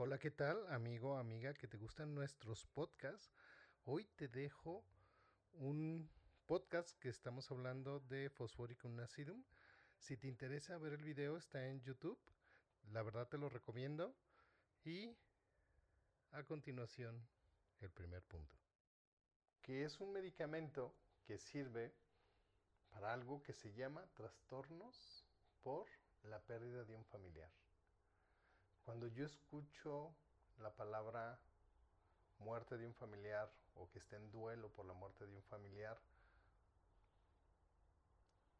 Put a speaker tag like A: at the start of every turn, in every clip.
A: Hola, ¿qué tal, amigo, amiga, que te gustan nuestros podcasts? Hoy te dejo un podcast que estamos hablando de Fosforicum acidum. Si te interesa ver el video, está en YouTube. La verdad te lo recomiendo. Y a continuación, el primer punto. Que es un medicamento que sirve para algo que se llama trastornos por la pérdida de un familiar. Cuando yo escucho la palabra muerte de un familiar o que esté en duelo por la muerte de un familiar,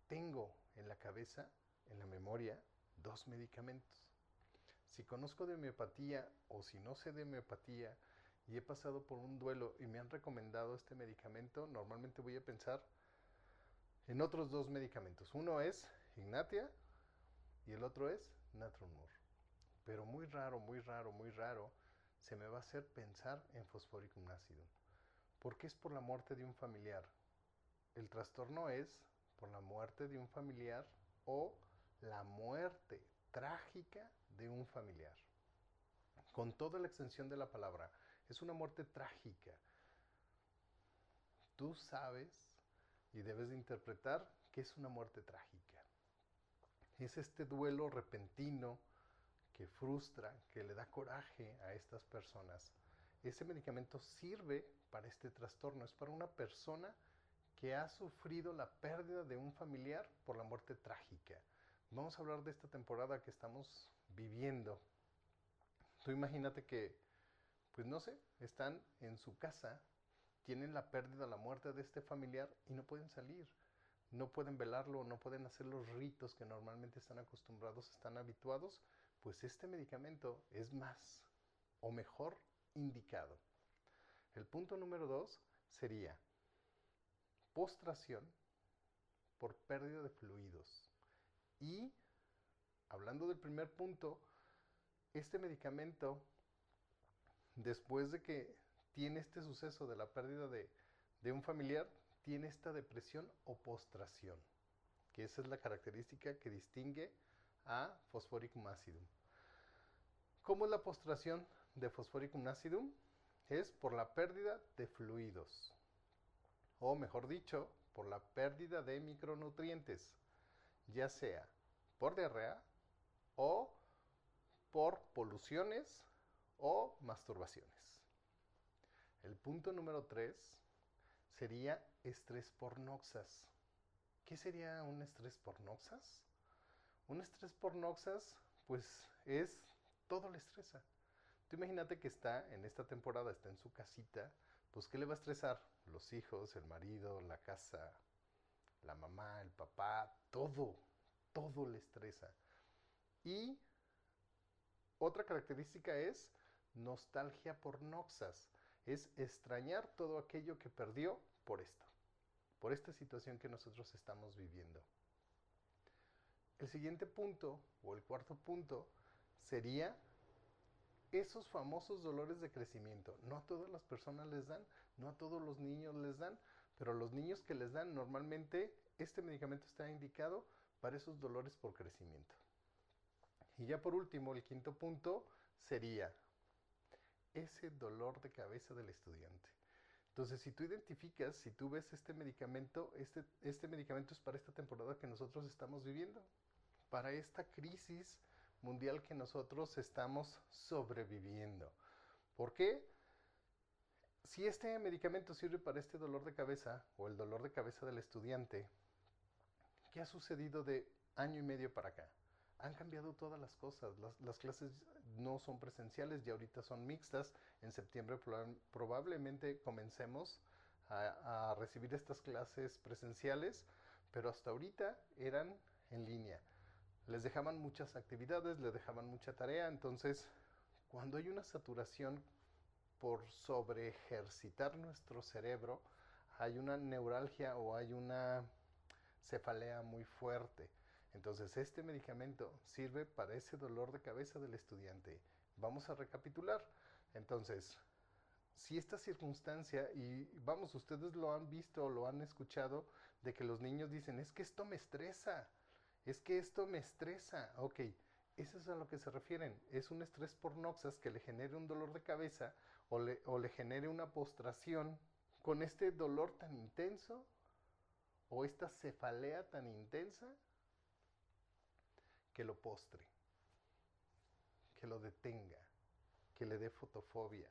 A: tengo en la cabeza, en la memoria, dos medicamentos. Si conozco de homeopatía o si no sé de homeopatía y he pasado por un duelo y me han recomendado este medicamento, normalmente voy a pensar en otros dos medicamentos. Uno es Ignatia y el otro es Natrumur pero muy raro, muy raro, muy raro, se me va a hacer pensar en fosforicum ácido. Porque es por la muerte de un familiar. El trastorno es por la muerte de un familiar o la muerte trágica de un familiar. Con toda la extensión de la palabra, es una muerte trágica. Tú sabes y debes de interpretar que es una muerte trágica. Es este duelo repentino, que frustra, que le da coraje a estas personas. Ese medicamento sirve para este trastorno, es para una persona que ha sufrido la pérdida de un familiar por la muerte trágica. Vamos a hablar de esta temporada que estamos viviendo. Tú imagínate que, pues no sé, están en su casa, tienen la pérdida, la muerte de este familiar y no pueden salir. No pueden velarlo, no pueden hacer los ritos que normalmente están acostumbrados, están habituados pues este medicamento es más o mejor indicado. El punto número dos sería postración por pérdida de fluidos. Y hablando del primer punto, este medicamento, después de que tiene este suceso de la pérdida de, de un familiar, tiene esta depresión o postración, que esa es la característica que distingue a Fosforicum acidum. ¿Cómo es la postración de Fosforicum acidum? Es por la pérdida de fluidos, o mejor dicho, por la pérdida de micronutrientes, ya sea por diarrea o por poluciones o masturbaciones. El punto número 3 sería estrés por noxas. ¿Qué sería un estrés por noxas? Un estrés por noxas, pues es, todo le estresa. Tú imagínate que está en esta temporada, está en su casita, pues ¿qué le va a estresar? Los hijos, el marido, la casa, la mamá, el papá, todo, todo le estresa. Y otra característica es nostalgia por noxas, es extrañar todo aquello que perdió por esto, por esta situación que nosotros estamos viviendo. El siguiente punto, o el cuarto punto, sería esos famosos dolores de crecimiento. No a todas las personas les dan, no a todos los niños les dan, pero a los niños que les dan normalmente este medicamento está indicado para esos dolores por crecimiento. Y ya por último, el quinto punto sería ese dolor de cabeza del estudiante. Entonces, si tú identificas, si tú ves este medicamento, este, este medicamento es para esta temporada que nosotros estamos viviendo para esta crisis mundial que nosotros estamos sobreviviendo. ¿Por qué? Si este medicamento sirve para este dolor de cabeza o el dolor de cabeza del estudiante, ¿qué ha sucedido de año y medio para acá? Han cambiado todas las cosas. Las, clases no son presenciales y ahorita son mixtas. En septiembre probablemente comencemos a recibir estas clases presenciales, pero hasta ahorita eran en línea les dejaban muchas actividades, les dejaban mucha tarea, entonces cuando hay una saturación por sobre ejercitar nuestro cerebro, hay una neuralgia o hay una cefalea muy fuerte. Entonces este medicamento sirve para ese dolor de cabeza del estudiante. Vamos a recapitular. Entonces, si esta circunstancia, y vamos, ustedes lo han visto o lo han escuchado, de que los niños dicen, es que esto me estresa, es que esto me estresa. Ok, eso es a lo que se refieren. Es un estrés por noxas que le genere un dolor de cabeza o le, o le genere una postración con este dolor tan intenso o esta cefalea tan intensa que lo postre, que lo detenga, que le dé fotofobia.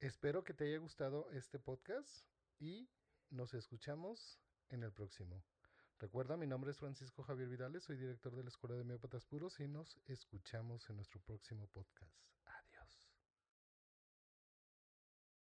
A: Espero que te haya gustado este podcast y nos escuchamos en el próximo. Recuerda, mi nombre es Francisco Javier Vidales, soy director de la Escuela de Miópatas Puros y nos escuchamos en nuestro próximo podcast.